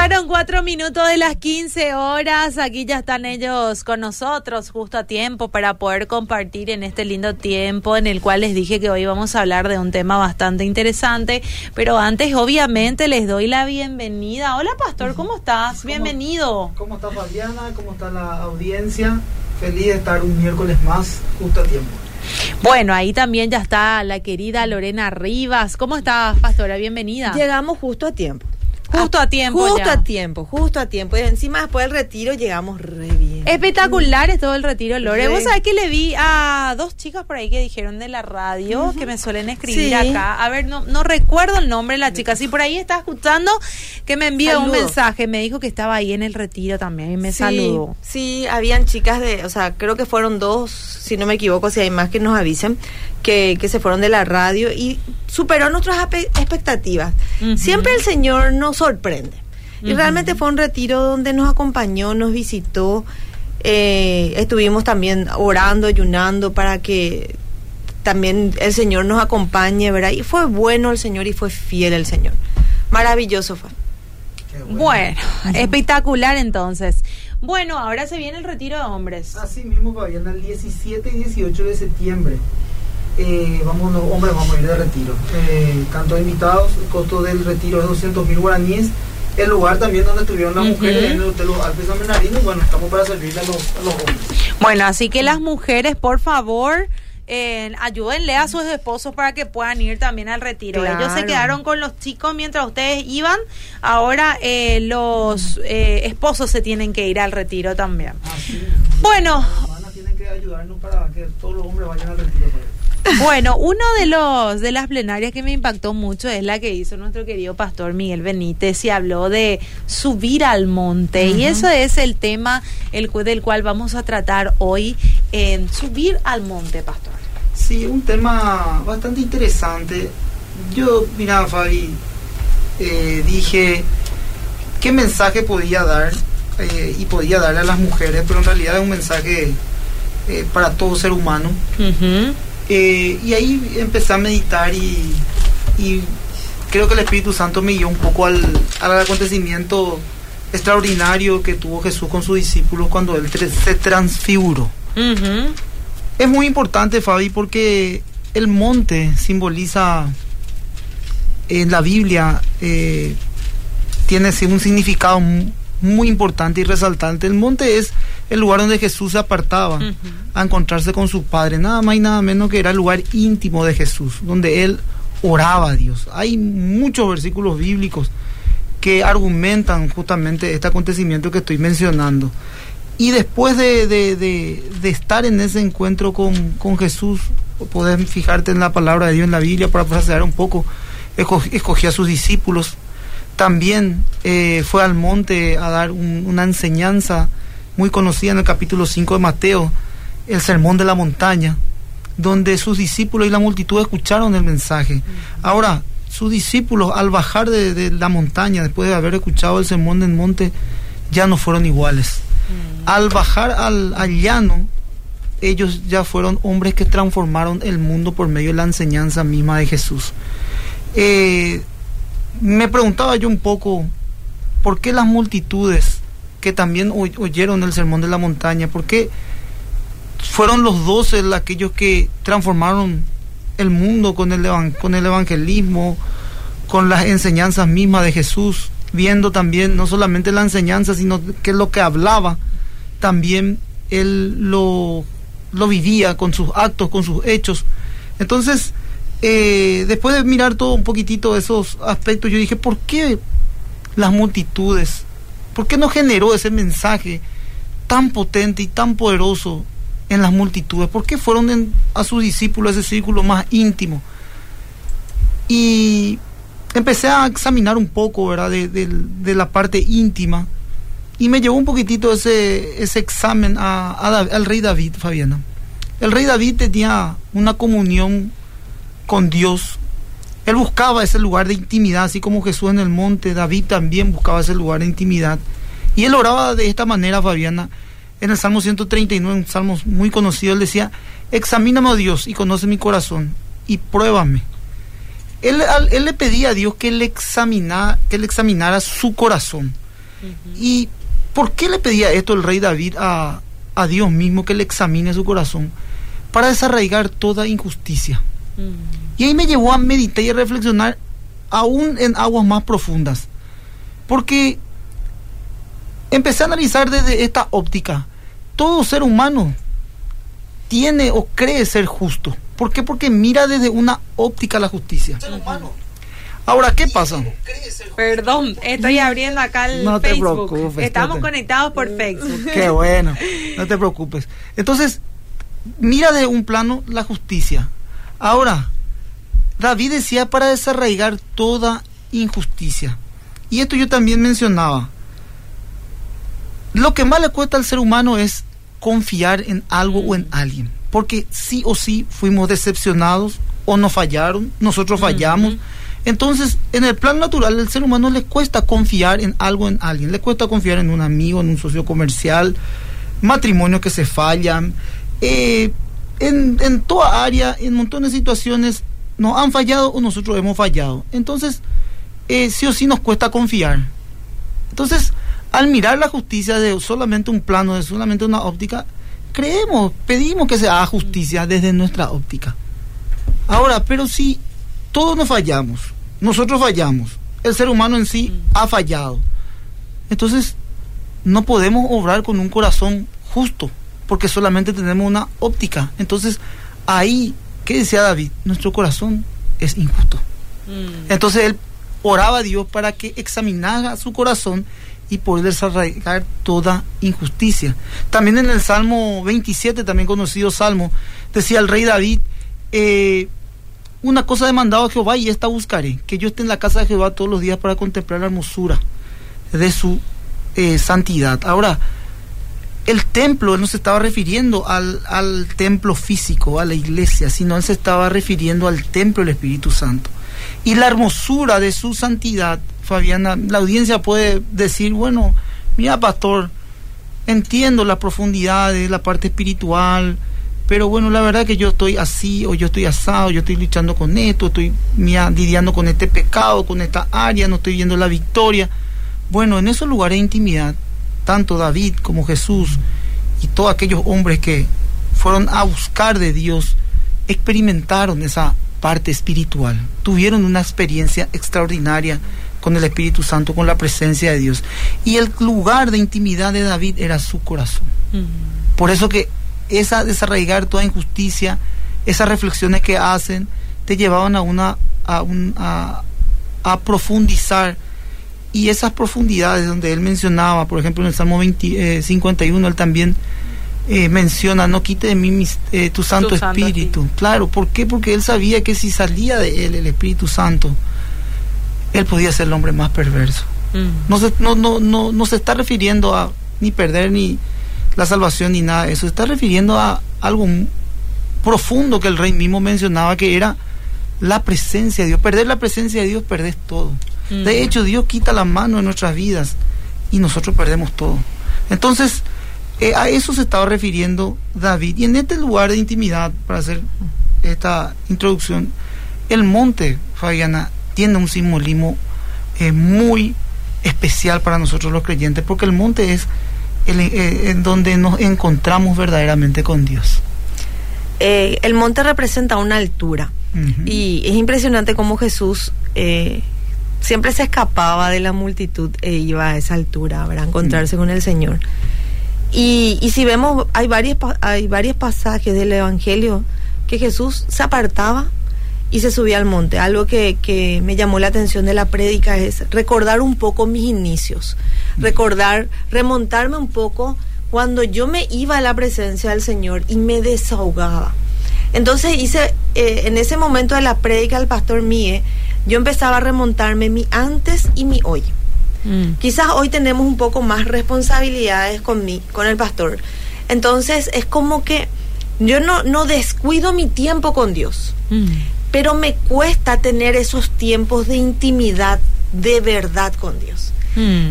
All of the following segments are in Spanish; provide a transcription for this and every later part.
Pasaron cuatro minutos de las 15 horas. Aquí ya están ellos con nosotros justo a tiempo para poder compartir en este lindo tiempo en el cual les dije que hoy vamos a hablar de un tema bastante interesante. Pero antes, obviamente, les doy la bienvenida. Hola, Pastor, ¿cómo estás? Bienvenido. ¿Cómo está Fabiana? ¿Cómo está la audiencia? Feliz de estar un miércoles más justo a tiempo. Bueno, ahí también ya está la querida Lorena Rivas. ¿Cómo estás, Pastora? Bienvenida. Llegamos justo a tiempo. Justo a tiempo. Justo ya. a tiempo, justo a tiempo. Y encima después del retiro llegamos re bien. Espectacular es todo el retiro, Lore. Vos sabés que le vi a dos chicas por ahí que dijeron de la radio, que me suelen escribir Sí. acá. A ver, no, no recuerdo el nombre de la chica. Si por ahí está escuchando, que me envió un mensaje. Me dijo que estaba ahí en el retiro también y me Sí, saludó. Sí, habían chicas de, o sea, creo que fueron dos, si no me equivoco, si hay más que nos avisen, que, que se fueron de la radio y superó nuestras expectativas. Siempre el Señor nos sorprende. Y realmente fue un retiro donde nos acompañó, nos visitó. eh, estuvimos también orando, ayunando para que también el Señor nos acompañe, ¿verdad? Y fue bueno el Señor y fue fiel el Señor. Maravilloso fue. Bueno, espectacular entonces. Bueno, ahora se viene el retiro de hombres. Así mismo, Fabiana, el 17 y 18 de septiembre. Eh, vamos, los hombres vamos a ir de retiro. Eh, tanto invitados, el costo del retiro es 200 mil guaraníes. El lugar también donde estuvieron las Ujú. mujeres en el Hotel Los Alpes San Bernardino. Bueno, estamos para servirle a los, a los hombres. Bueno, así que las mujeres, por favor, eh, ayúdenle a sus esposos para que puedan ir también al retiro. Ellos se Claro. quedaron con los chicos mientras ustedes iban. Ahora eh, los eh, esposos se tienen que ir al retiro también. Así, Bueno. Las tienen que ayudarnos para que todos los hombres vayan al retiro. Fabiana. Bueno, uno de los de las plenarias que me impactó mucho es la que hizo nuestro querido pastor Miguel Benítez y habló de subir al monte y eso es el tema el del cual vamos a tratar hoy en subir al monte, pastor. Sí, un tema bastante interesante. Yo, mira, Fabi, eh, dije qué mensaje podía dar eh, y podía darle a las mujeres, pero en realidad es un mensaje eh, para todo ser humano. Eh, y ahí empecé a meditar y, y creo que el Espíritu Santo me guió un poco al, al acontecimiento extraordinario que tuvo Jesús con sus discípulos cuando él se transfiguró. Es muy importante, Fabi, porque el monte simboliza en la Biblia, eh, tiene un significado mu- muy importante y resaltante. El monte es el lugar donde Jesús se apartaba a encontrarse con su Padre, nada más y nada menos que era el lugar íntimo de Jesús, donde él oraba a Dios. Hay muchos versículos bíblicos que argumentan justamente este acontecimiento que estoy mencionando. Y después de, de- de- de estar en ese encuentro con, con Jesús, poder fijarte en la palabra de Dios en la Biblia para procesar un poco, esco- escogí a sus discípulos. También eh, fue al monte a dar un- una enseñanza muy conocida en el capítulo 5 de Mateo, el sermón de la montaña, donde sus discípulos y la multitud escucharon el mensaje. Ahora, sus discípulos al bajar de, de la montaña, después de haber escuchado el sermón del monte, ya no fueron iguales. Al bajar al, al llano, ellos ya fueron hombres que transformaron el mundo por medio de la enseñanza misma de Jesús. Eh, me preguntaba yo un poco, ¿por qué las multitudes que también oy- oyeron el sermón de la montaña, por qué fueron los doce aquellos que transformaron el mundo con el, con el evangelismo, con las enseñanzas mismas de Jesús, viendo también no solamente la enseñanza, sino que lo que hablaba, también él lo, lo vivía con sus actos, con sus hechos. Entonces, eh, después de mirar todo un poquitito esos aspectos, yo dije, ¿por qué las multitudes? ¿Por qué no generó ese mensaje tan potente y tan poderoso en las multitudes? ¿Por qué fueron a sus discípulos ese círculo más íntimo? Y empecé a examinar un poco, ¿verdad?, de, la parte íntima. Y me llevó un poquitito ese, examen a, a al rey David, Fabiana. El rey David tenía una comunión con Dios. Él buscaba ese lugar de intimidad, así como Jesús en el monte, David también buscaba ese lugar de intimidad. Y él oraba de esta manera, Fabiana, en el Salmo 139, un salmo muy conocido, él decía, examíname, oh Dios, y conoce mi corazón, y pruébame. Él, le pedía a Dios que le, examina, que le examinara su corazón. ¿Y por qué le pedía esto el rey David a, a Dios mismo que le examine su corazón? Para desarraigar toda injusticia. Y ahí me llevó a meditar y a reflexionar aún en aguas más profundas. Porque empecé a analizar desde esta óptica. Todo ser humano tiene o cree ser justo. ¿Por qué? Porque mira desde una óptica la justicia. Ahora, ¿qué pasa? Perdón, estoy abriendo acá el No te Facebook. preocupes, Estamos te- conectados por Facebook. Qué bueno, no te preocupes. Entonces, mira de un plano la justicia. Ahora, David decía para desarraigar toda injusticia. Y esto yo también mencionaba. Lo que más le cuesta al ser humano es confiar en algo o en alguien. Porque sí o sí fuimos decepcionados o nos fallaron, nosotros fallamos. Entonces, en el plan natural, al ser humano le cuesta confiar en algo, en alguien. Le cuesta confiar en un amigo, en un socio comercial, matrimonios que se fallan. eh, en, en toda área, en montones de situaciones, nos han fallado o nosotros hemos fallado. Entonces, eh, sí o sí nos cuesta confiar. Entonces, al mirar la justicia de solamente un plano, de solamente una óptica, creemos, pedimos que se haga justicia desde nuestra óptica. Ahora, pero si todos nos fallamos, nosotros fallamos, el ser humano en sí ha fallado, entonces no podemos obrar con un corazón justo, porque solamente tenemos una óptica. Entonces, ahí, ¿qué decía David? Nuestro corazón es injusto. Entonces él oraba a Dios para que examinara su corazón y poder desarraigar toda injusticia. También en el Salmo 27, también conocido Salmo, decía el rey David, eh, una cosa he demandado a Jehová y esta buscaré, que yo esté en la casa de Jehová todos los días para contemplar la hermosura de su eh, santidad. Ahora, el templo, él no se estaba refiriendo al, al templo físico, a la iglesia, sino él se estaba refiriendo al templo del Espíritu Santo. Y la hermosura de su santidad, Fabiana, la audiencia puede decir, bueno, mira pastor, entiendo la profundidad de la parte espiritual, pero bueno, la verdad que yo estoy así, o yo estoy asado, yo estoy luchando con esto, estoy lidiando con este pecado, con esta área, no estoy viendo la victoria. Bueno, en esos lugares de intimidad, tanto David como Jesús y todos aquellos hombres que fueron a buscar de Dios, experimentaron esa parte espiritual, tuvieron una experiencia extraordinaria con el Espíritu Santo, con la presencia de Dios. Y el lugar de intimidad de David era su corazón. Por eso que esa desarraigar toda injusticia, esas reflexiones que hacen, te llevaban a una a, un, a, a profundizar y esas profundidades donde él mencionaba, por ejemplo en el Salmo 20, eh, 51, él también eh, menciona, no quite de mí mis, eh, tu Santo Tu Santo Espíritu. Claro, ¿por qué? Porque él sabía que si salía de él el Espíritu Santo, él podía ser el hombre más perverso. No se, no, no, no, no se está refiriendo a ni perder ni la salvación ni nada de eso, se está refiriendo a algo profundo que el rey mismo mencionaba que era la presencia de Dios. Perder la presencia de Dios, perdés todo. De hecho, Dios quita la mano en nuestras vidas y nosotros perdemos todo. Entonces, eh, a eso se estaba refiriendo David. Y en este lugar de intimidad, para hacer esta introducción, el monte, Fabiana, tiene un simbolismo eh, muy especial para nosotros los creyentes, porque el monte es el, eh, en donde nos encontramos verdaderamente con Dios. El monte representa una altura y es impresionante cómo Jesús eh, siempre se escapaba de la multitud e iba a esa altura para encontrarse con el Señor. Y, y si vemos, hay varios, hay varios pasajes del Evangelio que Jesús se apartaba y se subía al monte. Algo que, que me llamó la atención de la prédica es recordar un poco mis inicios, recordar, remontarme un poco cuando yo me iba a la presencia del Señor y me desahogaba. Entonces hice, eh, en ese momento de la prédica del pastor Mie, yo empezaba a remontarme mi antes y mi hoy. Quizás hoy tenemos un poco más responsabilidades con mi, con el pastor. Entonces es como que yo no, no descuido mi tiempo con Dios, pero me cuesta tener esos tiempos de intimidad de verdad con Dios.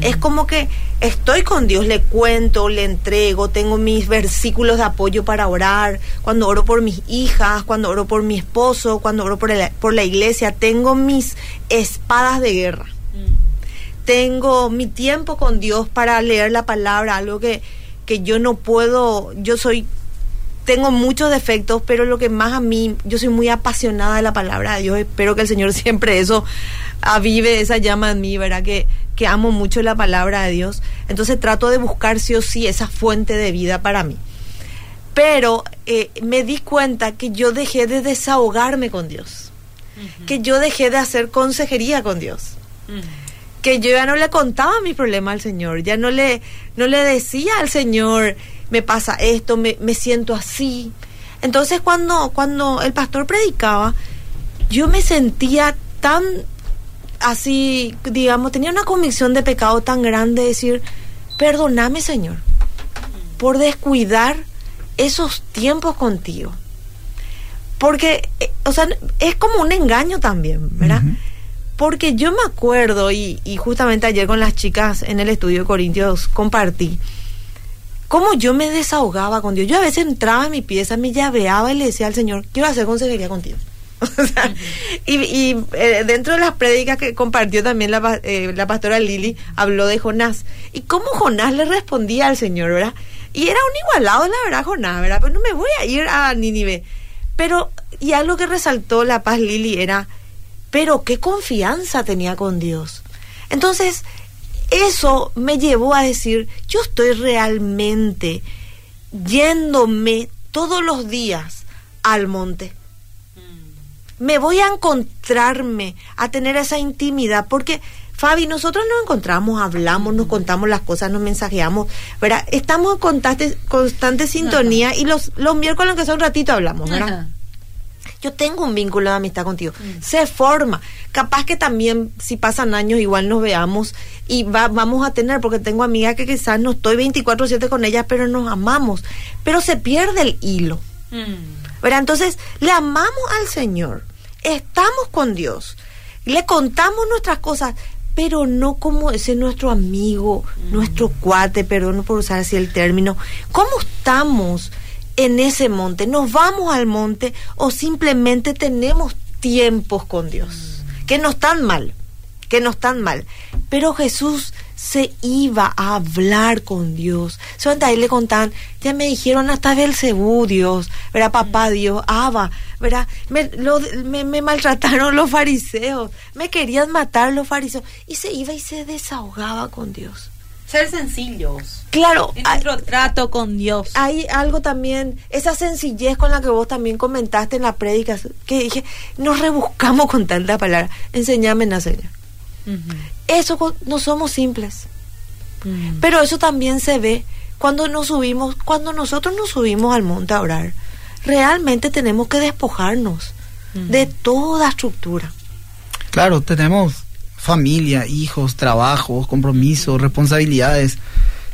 Es como que estoy con Dios, le cuento, le entrego, tengo mis versículos de apoyo para orar, cuando oro por mis hijas, cuando oro por mi esposo, cuando oro por, el- por la iglesia, tengo mis espadas de guerra tengo mi tiempo con Dios para leer la palabra, algo que, que yo no puedo, yo soy, tengo muchos defectos, pero lo que más a mí, yo soy muy apasionada de la palabra de Dios, espero que el Señor siempre eso avive esa llama en mí, ¿verdad? Que, que amo mucho la palabra de Dios, entonces trato de buscar sí o sí esa fuente de vida para mí. Pero eh, me di cuenta que yo dejé de desahogarme con Dios, que yo dejé de hacer consejería con Dios que yo ya no le contaba mi problema al Señor, ya no le, no le decía al Señor, me pasa esto, me, me siento así. Entonces cuando, cuando el pastor predicaba, yo me sentía tan así, digamos, tenía una convicción de pecado tan grande, decir, perdóname Señor, por descuidar esos tiempos contigo. Porque, eh, o sea, es como un engaño también, ¿verdad? Porque yo me acuerdo, y, justamente ayer con las chicas en el estudio de Corintios compartí, cómo yo me desahogaba con Dios. Yo a veces entraba en mi pieza, me llaveaba y le decía al Señor, quiero hacer consejería contigo. y, eh, dentro de las prédicas que compartió también la, eh, la pastora Lili, habló de Jonás. Y cómo Jonás le respondía al Señor, ¿verdad? Y era un igualado, la verdad, Jonás, ¿verdad? Pero no me voy a ir a Nínive. Pero, y algo que resaltó la paz Lili era pero qué confianza tenía con Dios. Entonces, eso me llevó a decir, yo estoy realmente yéndome todos los días al monte. Me voy a encontrarme, a tener esa intimidad, porque Fabi, nosotros nos encontramos, hablamos, nos contamos las cosas, nos mensajeamos, ¿verdad? Estamos en constante, constante sintonía y los, los miércoles, aunque sea un ratito, hablamos, ¿verdad? yo tengo un vínculo de amistad contigo. Mm. Se forma. Capaz que también, si pasan años, igual nos veamos y vamos a tener, porque tengo amigas que quizás no estoy 24-7 con ellas, pero nos amamos. Pero se pierde el hilo. Mm. Entonces, le amamos al Señor. Estamos con Dios. Le contamos nuestras cosas, pero no como ese nuestro amigo, mm. nuestro cuate, perdón por usar así el término. ¿Cómo estamos? en ese monte? ¿Nos vamos al monte o simplemente tenemos tiempos con Dios? Que no están mal, que no están mal. Pero Jesús se iba a hablar con Dios. Son ahí le contaban, ya me dijeron hasta Belcebú, Dios, ¿verdad? Papá Dios, Abba, ¿verdad? Me, me, maltrataron los fariseos, me querían matar los fariseos. Y se iba y se desahogaba con Dios. Ser sencillos. Claro. En nuestro trato con Dios. Hay algo también, esa sencillez con la que vos también comentaste en la prédica, que dije, nos rebuscamos con tanta palabra. Enseñame, Señor. Eso no somos simples. Pero eso también se ve cuando nos subimos, cuando nosotros nos subimos al monte a orar. Realmente tenemos que despojarnos de toda estructura. Claro, tenemos familia, hijos, trabajos, compromisos, responsabilidades.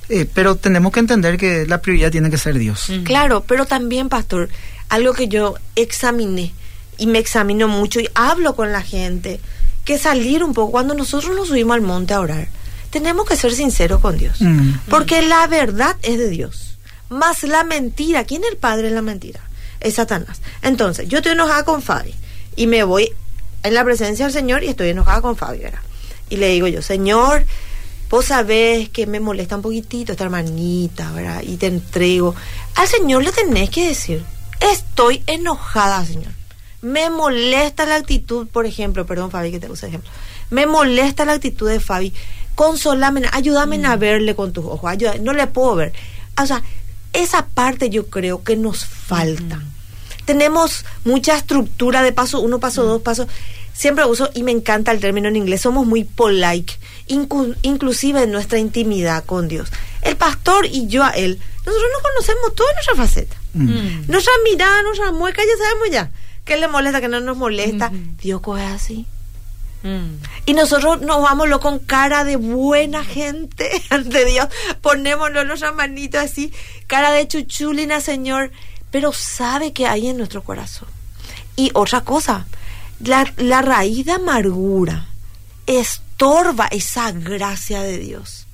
Eh, pero tenemos que entender que la prioridad tiene que ser Dios. Claro, pero también, pastor, algo que yo examiné y me examino mucho y hablo con la gente, que salir un poco, cuando nosotros nos subimos al monte a orar, tenemos que ser sinceros con Dios, porque la verdad es de Dios, más la mentira, ¿quién es el padre de la mentira? Es Satanás. Entonces, yo estoy enojada con Fabi y me voy en la presencia del Señor y estoy enojada con Fabio, Y le digo yo, Señor, vos sabés que me molesta un poquitito esta hermanita, ¿verdad? Y te entrego. Al Señor le tenés que decir, estoy enojada, Señor. Me molesta la actitud, por ejemplo, perdón, Fabi, que te use ejemplo. Me molesta la actitud de Fabi. Consolame, ayúdame a mm. verle con tus ojos. Ayúdame, no le puedo ver. O sea, esa parte yo creo que nos falta tenemos mucha estructura de paso uno, paso dos, paso. Siempre uso y me encanta el término en inglés, somos muy polite, inclusive en nuestra intimidad con Dios. El pastor y yo a él, nosotros nos conocemos toda nuestra faceta. Mm. Mm. Nuestra mirada, nuestra mueca, ya sabemos ya. ¿Qué le molesta, qué no nos molesta? Dios coge así. Mm. Y nosotros nos vámonos con cara de buena gente ante Dios. Ponémoslo nuestra manito así, cara de chuchulina, Señor pero sabe que hay en nuestro corazón. Y otra cosa, la, raíz de amargura estorba esa gracia de Dios.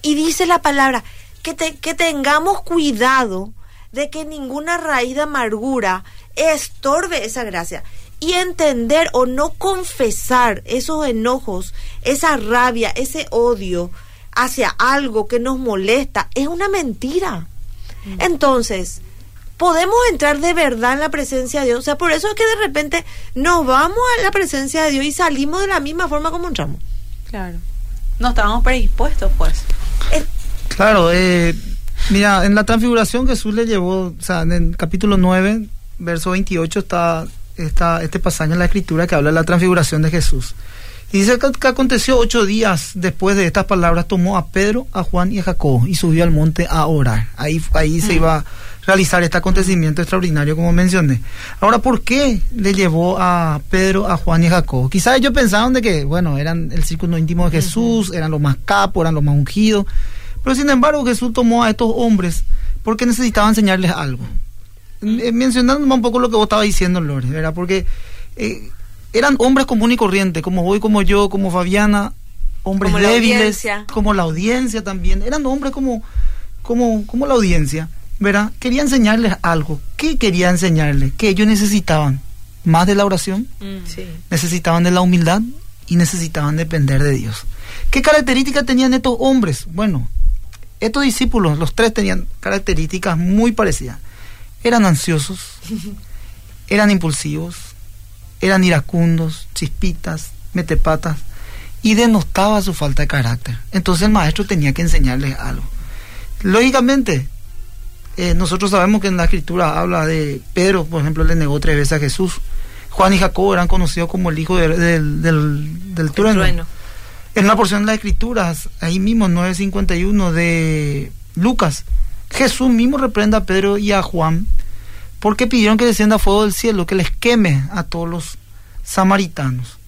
Y dice la palabra, que, que tengamos cuidado de que ninguna raíz de amargura estorbe esa gracia. y entender o no confesar esos enojos, esa rabia, ese odio hacia algo que nos molesta, es una mentira. Mm. Entonces, podemos entrar de verdad en la presencia de Dios. O sea, por eso es que de repente nos vamos a la presencia de Dios y salimos de la misma forma como entramos. Claro. No estábamos predispuestos, pues. Eh, claro, eh, mira, en la transfiguración Jesús le llevó, o sea, en el capítulo 9, verso 28 está, está este pasaje en la escritura que habla de la transfiguración de Jesús. Y dice que, aconteció ocho días después de estas palabras, tomó a Pedro, a Juan y a Jacob y subió al monte a orar. Ahí, ahí se mm. iba a realizar este acontecimiento extraordinario, como mencioné. Ahora, ¿por qué le llevó a Pedro, a Juan y a Jacob? Quizás ellos pensaban de que, bueno, eran el círculo íntimo de Jesús, eran los más capos, eran los más ungidos. Pero sin embargo, Jesús tomó a estos hombres porque necesitaba enseñarles algo. Eh, mencionando un poco lo que vos estabas diciendo, Lore, ¿verdad? Porque eh, eran hombres comunes y corrientes, como vos como yo, como Fabiana, hombres débiles, como la audiencia también. Eran hombres como, como, como la audiencia, ¿verdad? Quería enseñarles algo. ¿Qué quería enseñarles? Que ellos necesitaban más de la oración, mm. necesitaban de la humildad y necesitaban depender de Dios. ¿Qué características tenían estos hombres? Bueno, estos discípulos, los tres tenían características muy parecidas. Eran ansiosos, eran impulsivos, eran iracundos, chispitas, metepatas, y denostaba su falta de carácter. Entonces el maestro tenía que enseñarles algo. Lógicamente, eh, nosotros sabemos que en la escritura habla de Pedro, por ejemplo, le negó tres veces a Jesús. Juan y Jacob eran conocidos como el hijo del, del, trueno. En una porción de las escrituras, ahí mismo, 9.51 de Lucas, Jesús mismo reprenda a Pedro y a Juan porque pidieron que descienda fuego del cielo, que les queme a todos los samaritanos.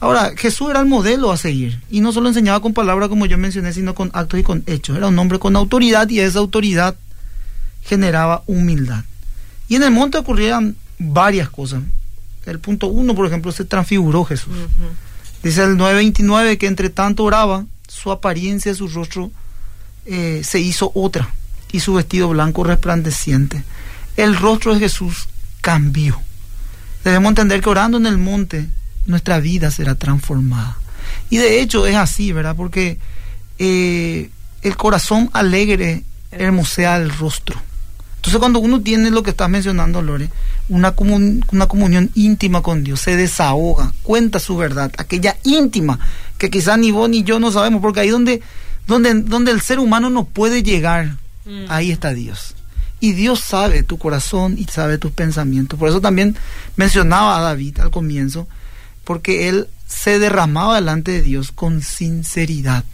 Ahora, Jesús era el modelo a seguir y no solo enseñaba con palabras como yo mencioné, sino con actos y con hechos. Era un hombre con autoridad y esa autoridad generaba humildad. Y en el monte ocurrían varias cosas. El punto uno, por ejemplo, se transfiguró Jesús. Dice el 9.29 que entre tanto oraba, su apariencia, su rostro eh, se hizo otra y su vestido blanco resplandeciente el rostro de Jesús cambió. Debemos entender que orando en el monte, nuestra vida será transformada. Y de hecho es así, ¿verdad? Porque eh, el corazón alegre hermosea el rostro. Entonces cuando uno tiene lo que estás mencionando, Lore, una, una comunión íntima con Dios, se desahoga, cuenta su verdad, aquella íntima que quizás ni vos ni yo no sabemos, porque ahí donde, donde, donde el ser humano no puede llegar, mm. ahí está Dios. Y Dios sabe tu corazón y sabe tus pensamientos. Por eso también mencionaba a David al comienzo, porque él se derramaba delante de Dios con sinceridad.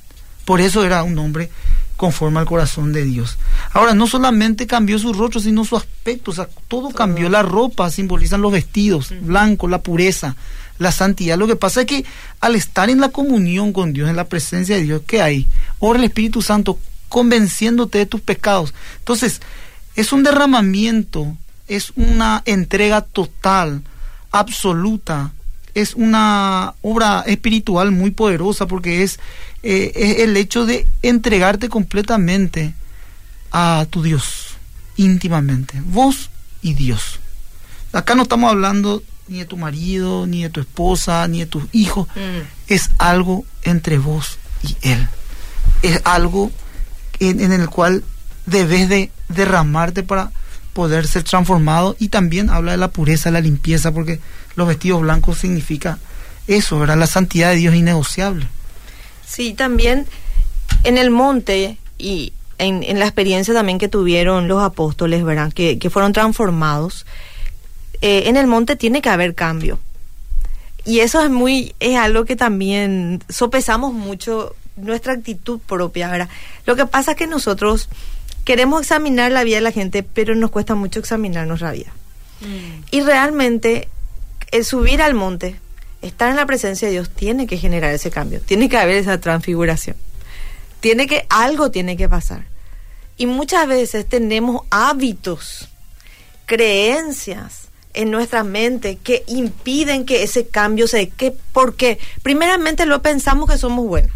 Por eso era un hombre conforme al corazón de Dios. Ahora, no solamente cambió su rostro, sino su aspecto, o sea, todo cambió. La ropa simbolizan los vestidos, blanco, la pureza, la santidad. Lo que pasa es que al estar en la comunión con Dios, en la presencia de Dios, ¿qué hay? Ora el Espíritu Santo convenciéndote de tus pecados. Entonces, es un derramamiento, es una entrega total, absoluta, es una obra espiritual muy poderosa porque es, eh, el hecho de entregarte completamente a tu Dios, íntimamente, vos y Dios. Acá no estamos hablando ni de tu marido, ni de tu esposa, ni de tus hijos. Mm. Es algo entre vos y Él. Es algo en el cual debes de derramarte para poder ser transformado y también habla de la pureza, la limpieza, porque los vestidos blancos significa eso, ¿verdad? La santidad de Dios es innegociable. Sí, también en el monte y en, la experiencia también que tuvieron los apóstoles, ¿verdad? Que, fueron transformados. Eh, en el monte tiene que haber cambio. Y eso es muy, es algo que también sopesamos mucho nuestra actitud propia, ¿verdad? Lo que pasa es que nosotros queremos examinar la vida de la gente, pero nos cuesta mucho examinar nuestra vida. Mm. Y realmente el subir al monte, estar en la presencia de Dios, tiene que generar ese cambio, tiene que haber esa transfiguración. Tiene que, algo tiene que pasar. Y muchas veces tenemos hábitos, creencias en nuestra mente que impiden que ese cambio se dé. ¿Qué? ¿Por qué? Primeramente lo pensamos que somos buenos.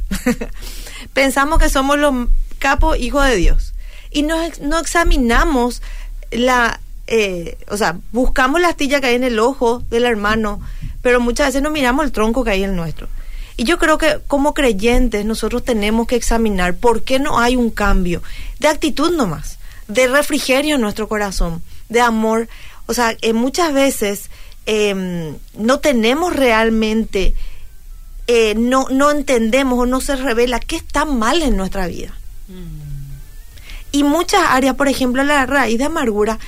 pensamos que somos los capos hijos de Dios y no, no examinamos la, eh, o sea, buscamos la astilla que hay en el ojo del hermano, pero muchas veces no miramos el tronco que hay en el nuestro. Y yo creo que como creyentes nosotros tenemos que examinar por qué no hay un cambio de actitud nomás, de refrigerio en nuestro corazón, de amor. O sea, eh, muchas veces em, no tenemos realmente, eh, no, no entendemos o no se revela qué está mal en nuestra vida. Y muchas áreas, por ejemplo, la raíz de amargura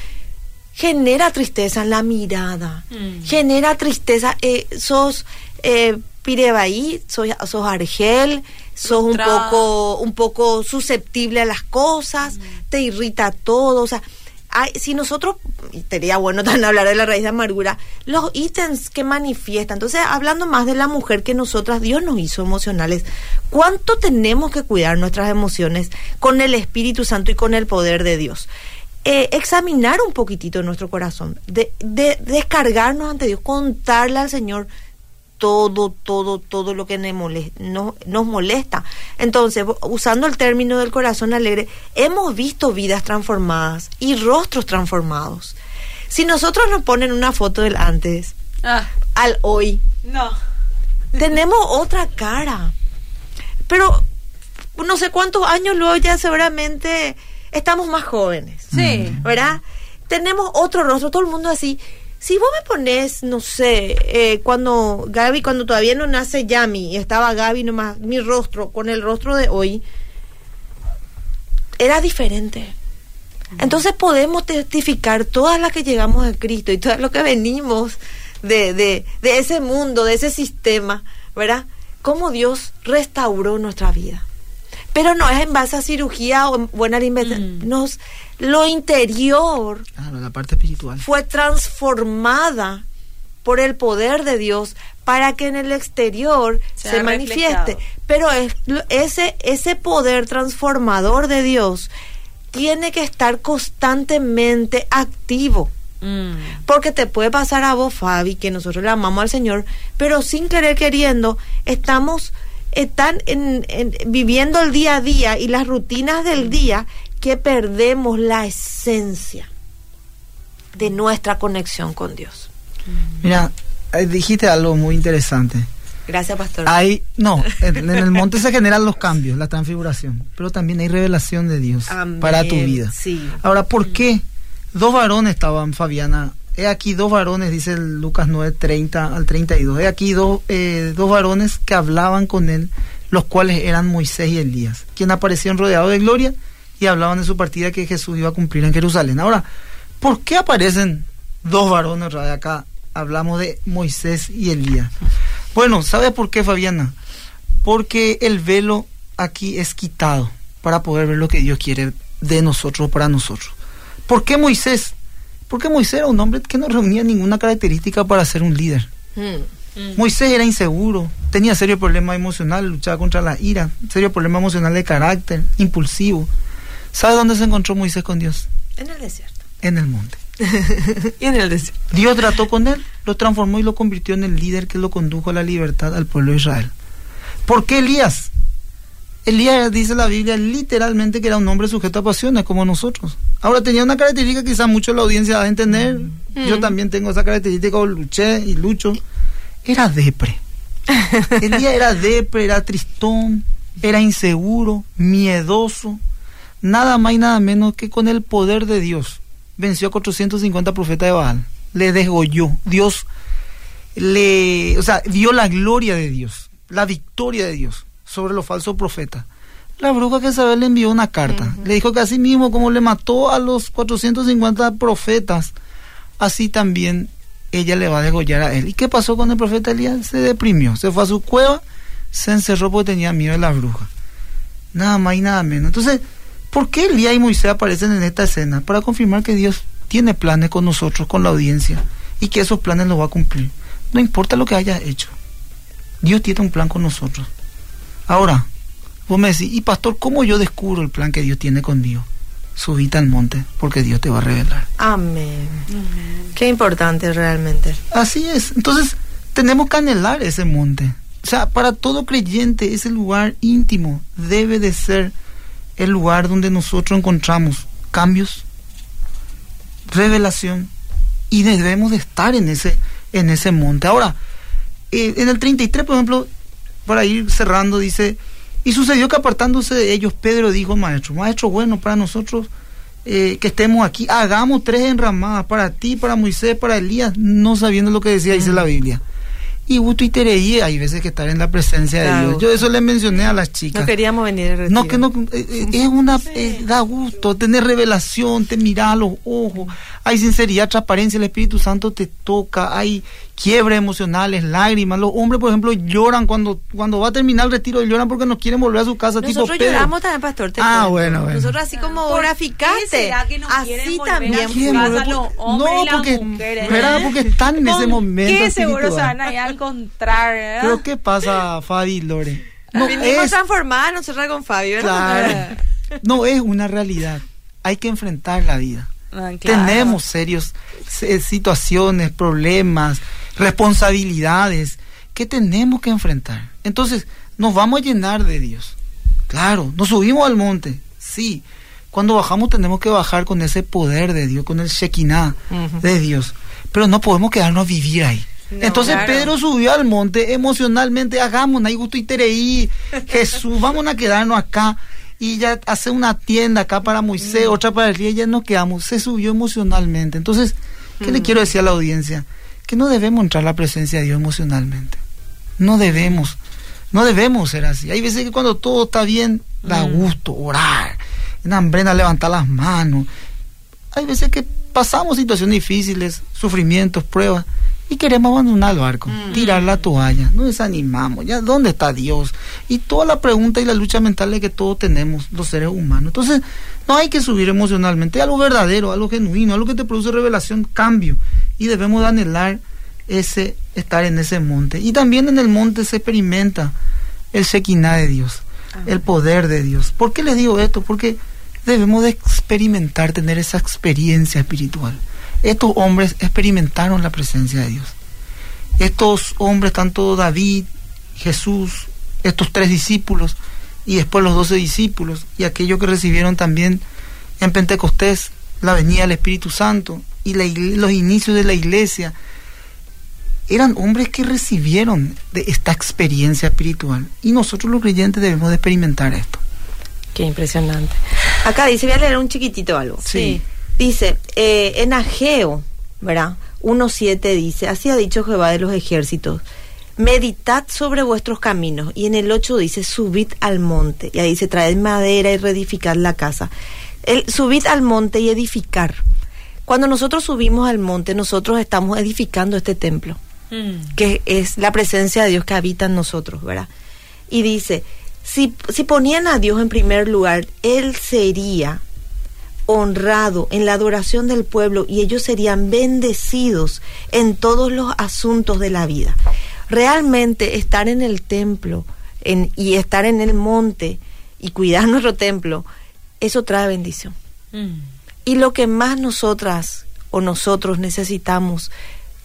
genera tristeza en la mirada, genera tristeza, eh, sos eh, pirebaí, sos, sos argel, sos un poco, un poco susceptible a las cosas, te irrita todo, o sea, si nosotros, sería bueno también hablar de la raíz de amargura, los ítems que manifiestan, entonces hablando más de la mujer que nosotras, Dios nos hizo emocionales, ¿cuánto tenemos que cuidar nuestras emociones con el Espíritu Santo y con el poder de Dios? Eh, examinar un poquitito nuestro corazón, de, de, descargarnos ante Dios, contarle al Señor todo, todo, todo lo que nos molesta. Entonces, usando el término del corazón alegre, hemos visto vidas transformadas y rostros transformados. Si nosotros nos ponen una foto del antes Ah, al hoy, no. tenemos otra cara. Pero no sé cuántos años luego ya seguramente estamos más jóvenes. Sí. ¿verdad? Tenemos otro rostro, todo el mundo así. Si vos me pones, no sé, eh, cuando Gaby, cuando todavía no nace Yami, y estaba Gaby nomás, mi rostro, con el rostro de hoy, era diferente. Entonces podemos testificar todas las que llegamos a Cristo y todo lo que venimos de, de, de ese mundo, de ese sistema, ¿verdad? Cómo Dios restauró nuestra vida. Pero no es en base a cirugía o en buena alimentación. Mm. Nos, lo interior Claro, la parte espiritual. fue transformada por el poder de Dios para que en el exterior Se manifieste. reflejado. Pero es, ese, ese poder transformador de Dios tiene que estar constantemente activo. Mm. Porque te puede pasar a vos, Fabi, que nosotros le amamos al Señor, pero sin querer queriendo, estamos están en- en- viviendo el día a día y las rutinas del día que perdemos la esencia de nuestra conexión con Dios. Mira, dijiste algo muy interesante. Gracias, pastor. Hay, no, en, el monte se generan los cambios, la transfiguración, pero también hay revelación de Dios Amén. para tu vida. Sí. Ahora, ¿por qué dos varones estaban, Fabiana? He aquí dos varones, dice el Lucas 9, 30 al 32. He aquí dos, eh, dos varones que hablaban con él, los cuales eran Moisés y Elías, quien aparecían rodeados de gloria y hablaban de su partida que Jesús iba a cumplir en Jerusalén. Ahora, ¿por qué aparecen dos varones? Acá hablamos de Moisés y Elías. Bueno, ¿sabe por qué, Fabiana? Porque el velo aquí es quitado para poder ver lo que Dios quiere de nosotros para nosotros. ¿Por qué Moisés? Porque Moisés era un hombre que no reunía ninguna característica para ser un líder. Mm. Moisés era inseguro, tenía serio problema emocional, luchaba contra la ira, serio problema emocional de carácter, impulsivo. ¿Sabe dónde se encontró Moisés con Dios? En el desierto. En el monte. y en el desierto. Dios trató con él, lo transformó y lo convirtió en el líder que lo condujo a la libertad al pueblo de Israel. ¿Por qué Elías? Elías dice la Biblia literalmente que era un hombre sujeto a pasiones como nosotros. Ahora tenía una característica que quizás mucho la audiencia va a entender. Yo también tengo esa característica, o luché y lucho. Era depre. Elías era depre, era tristón, era inseguro, miedoso. Nada más y nada menos que con el poder de Dios venció a 450 profetas de Baal. Le desgolló. Dios le, o sea, vio la gloria de Dios, la victoria de Dios sobre los falsos profetas. La bruja que Isabel le envió una carta. Le dijo que así mismo como le mató a los 450 profetas, así también ella le va a degollar a él. ¿Y qué pasó con el profeta Elías? Se deprimió, se fue a su cueva, se encerró porque tenía miedo de la bruja. Nada más y nada menos. Entonces, ¿por qué Elías y Moisés aparecen en esta escena? Para confirmar que Dios tiene planes con nosotros, con la audiencia, y que esos planes los va a cumplir. No importa lo que haya hecho. Dios tiene un plan con nosotros. Ahora, vos me decís, y pastor, ¿cómo yo descubro el plan que Dios tiene conmigo? Subite al monte, porque Dios te va a revelar. Amén. Qué importante realmente. Así es. Entonces, tenemos que anhelar ese monte. O sea, para todo creyente, ese lugar íntimo debe de ser el lugar donde nosotros encontramos cambios, revelación y debemos de estar en ese, en ese monte. Ahora, eh, en el 33, por ejemplo, para ir cerrando, dice, y sucedió que apartándose de ellos, Pedro dijo, maestro, maestro, bueno, para nosotros eh, que estemos aquí, hagamos tres enramadas, para ti, para Moisés, para Elías, no sabiendo lo que decía, dice la Biblia y gusto y tereí, hay veces que estar en la presencia de Dios. Yo eso le mencioné a las chicas. No queríamos venir No, que no, eh, eh, es una, da gusto tener revelación, te mira a los ojos, hay sinceridad, transparencia, el Espíritu Santo te toca, hay quiebres emocionales, lágrimas. Los hombres, por ejemplo, lloran cuando cuando va a terminar el retiro, lloran porque no quieren volver a su casa. Nosotros tipo lloramos también, pastor. ah, bueno, bueno. Nosotros así como graficaste. así también. los hombres no, porque, mujeres, porque están en ese momento. ¿Qué seguro se van a ir a encontrar? ¿verdad? Pero ¿qué pasa, Fabi Lore? No, Vinimos es, transformada nosotros con Fabio. Claro. no es una realidad. Hay que enfrentar la vida. Ah, Tenemos serios situaciones, problemas, responsabilidades que tenemos que enfrentar. Entonces, nos vamos a llenar de Dios. Claro, nos subimos al monte, sí. Cuando bajamos tenemos que bajar con ese poder de Dios, con el Shekinah de Dios. Pero no podemos quedarnos a vivir ahí. Entonces Pedro subió al monte emocionalmente, hagamos, hay gusto y tereí, Jesús, vamos a quedarnos acá y ya hace una tienda acá para Moisés, mm. otra para el día, ya nos quedamos, se subió emocionalmente. Entonces, ¿qué le mm. quiero decir a la audiencia? Que no debemos entrar a la presencia de Dios emocionalmente. No debemos, no debemos ser así. Hay veces que cuando todo está bien, da mm. gusto orar, en hambrena levantar las manos. Hay veces que pasamos situaciones difíciles, sufrimientos, pruebas y queremos abandonar el barco, mm. tirar la toalla, nos desanimamos, ya dónde está Dios y toda la pregunta y la lucha mental que todos tenemos los seres humanos. Entonces, no hay que subir emocionalmente, algo verdadero, algo genuino, algo que te produce revelación, cambio y debemos anhelar ese estar en ese monte. Y también en el monte se experimenta el Shekinah de Dios, el poder de Dios. ¿Por qué les digo esto? Porque debemos de experimentar, tener esa experiencia espiritual. Estos hombres experimentaron la presencia de Dios. Estos hombres, tanto David, Jesús, estos tres discípulos y después los doce discípulos y aquellos que recibieron también en Pentecostés la venida del Espíritu Santo y los inicios de la iglesia, eran hombres que recibieron de esta experiencia espiritual y nosotros los creyentes debemos de experimentar esto. Qué impresionante. Acá dice, voy a leer un chiquitito algo. sí. Dice, eh, en Ageo, ¿verdad? 1.7 dice, así ha dicho Jehová de los ejércitos, meditad sobre vuestros caminos. Y en el 8 dice, subid al monte. Y ahí dice, traed madera y reedificad la casa. El, subid al monte y edificar. Cuando nosotros subimos al monte, nosotros estamos edificando este templo, mm. que es la presencia de Dios que habita en nosotros, ¿verdad? Y dice, si, si ponían a Dios en primer lugar, Él sería honrado en la adoración del pueblo y ellos serían bendecidos en todos los asuntos de la vida. Realmente estar en el templo en, y estar en el monte y cuidar nuestro templo, eso trae bendición. Mm. Y lo que más nosotras o nosotros necesitamos,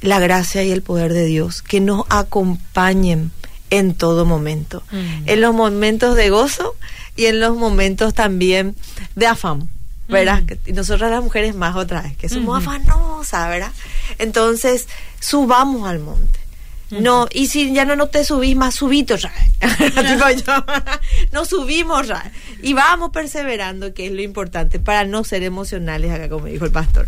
la gracia y el poder de Dios, que nos acompañen en todo momento, mm. en los momentos de gozo y en los momentos también de afán ¿verdad? Y nosotras las mujeres más otra vez, que somos afanosas, ¿verdad? Entonces, subamos al monte. No, y si ya no, no te subís más, subito ya. no subimos ya. Y vamos perseverando, que es lo importante, para no ser emocionales acá, como dijo el pastor.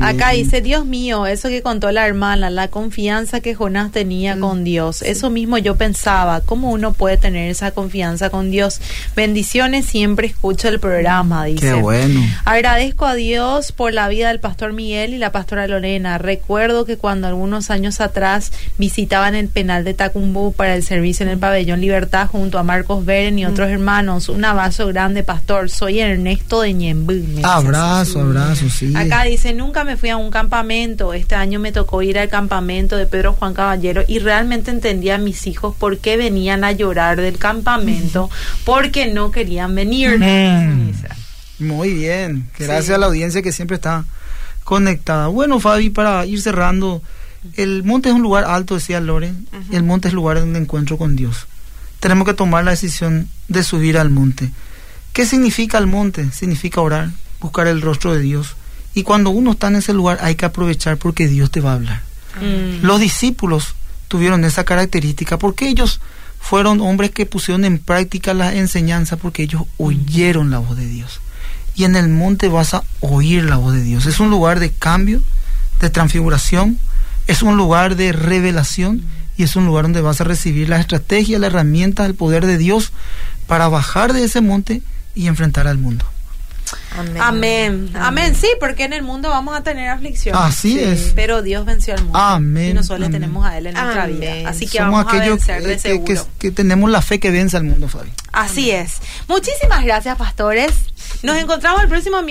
Acá dice, Dios mío, eso que contó la hermana, la confianza que Jonás tenía con Dios. Eso mismo yo pensaba, ¿cómo uno puede tener esa confianza con Dios? Bendiciones, siempre escucho el programa, dice. Qué bueno. Agradezco a Dios por la vida del pastor Miguel y la pastora Lorena. Recuerdo que cuando algunos años atrás visitaban el penal de Tacumbú para el servicio en el pabellón Libertad junto a Marcos Beren y otros hermanos, un abrazo grande, pastor. Soy Ernesto de Ñembú. Abrazo, abrazo, sí. Acá dice, nunca me fui a un campamento. Este año me tocó ir al campamento de Pedro Juan Caballero y realmente entendía a mis hijos por qué venían a llorar del campamento, porque no querían venir. Muy bien. Gracias a la audiencia que siempre está conectada. Bueno, Fabi, para ir cerrando, el monte es un lugar alto, decía Lore, el monte es lugar de encuentro con Dios. Tenemos que tomar la decisión de subir al monte. ¿Qué significa el monte? Significa orar, buscar el rostro de Dios Y cuando uno está en ese lugar hay que aprovechar porque Dios te va a hablar. Mm. Los discípulos tuvieron esa característica porque ellos fueron hombres que pusieron en práctica la enseñanza porque ellos oyeron la voz de Dios. Y en el monte vas a oír la voz de Dios. Es un lugar de cambio, de transfiguración, es un lugar de revelación y es un lugar donde vas a recibir la estrategia, la herramienta, el poder de Dios para bajar de ese monte y enfrentar al mundo. Amén. Amén. Amén. Sí, porque en el mundo vamos a tener aflicción. Así Sí. es. Pero Dios venció al mundo. Amén, Y nosotros le tenemos a Él en nuestra Amén. vida. Así que Somos vamos a aquellos vencer de que, que- que- seguro. que tenemos la fe que vence al mundo, Fabi. Así es. Muchísimas gracias, pastores. Nos encontramos el próximo miércoles.